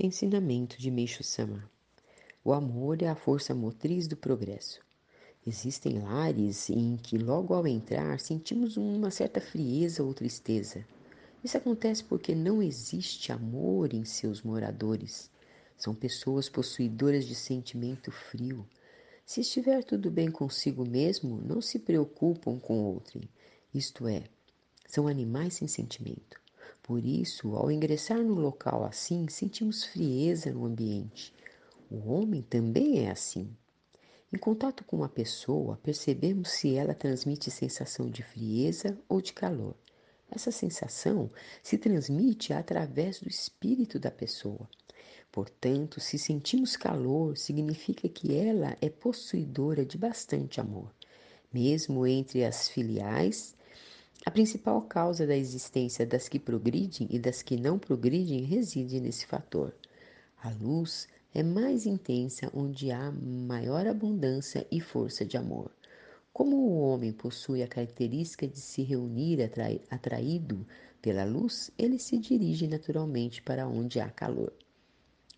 Ensinamento de Meixo Sama O amor é a força motriz do progresso. Existem lares em que, logo ao entrar, sentimos uma certa frieza ou tristeza. Isso acontece porque não existe amor em seus moradores. São pessoas possuidoras de sentimento frio. Se estiver tudo bem consigo mesmo, não se preocupam com outrem. Isto é, são animais sem sentimento. Por isso, ao ingressar no local assim, sentimos frieza no ambiente. O homem também é assim. Em contato com uma pessoa, percebemos se ela transmite sensação de frieza ou de calor. Essa sensação se transmite através do espírito da pessoa. Portanto, se sentimos calor, significa que ela é possuidora de bastante amor. Mesmo entre as filiais, a principal causa da existência das que progridem e das que não progridem reside nesse fator. A luz é mais intensa onde há maior abundância e força de amor. Como o homem possui a característica de se reunir atrai atraído pela luz, ele se dirige naturalmente para onde há calor.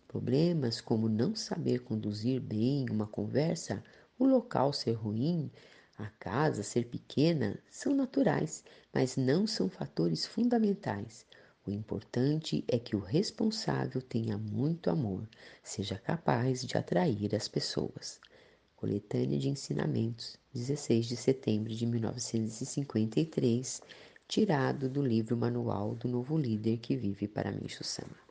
Problemas como não saber conduzir bem uma conversa, o local ser ruim, a casa ser pequena são naturais, mas não são fatores fundamentais. O importante é que o responsável tenha muito amor, seja capaz de atrair as pessoas. Coletânea de Ensinamentos, 16 de setembro de 1953, tirado do livro Manual do Novo Líder que Vive para Sama.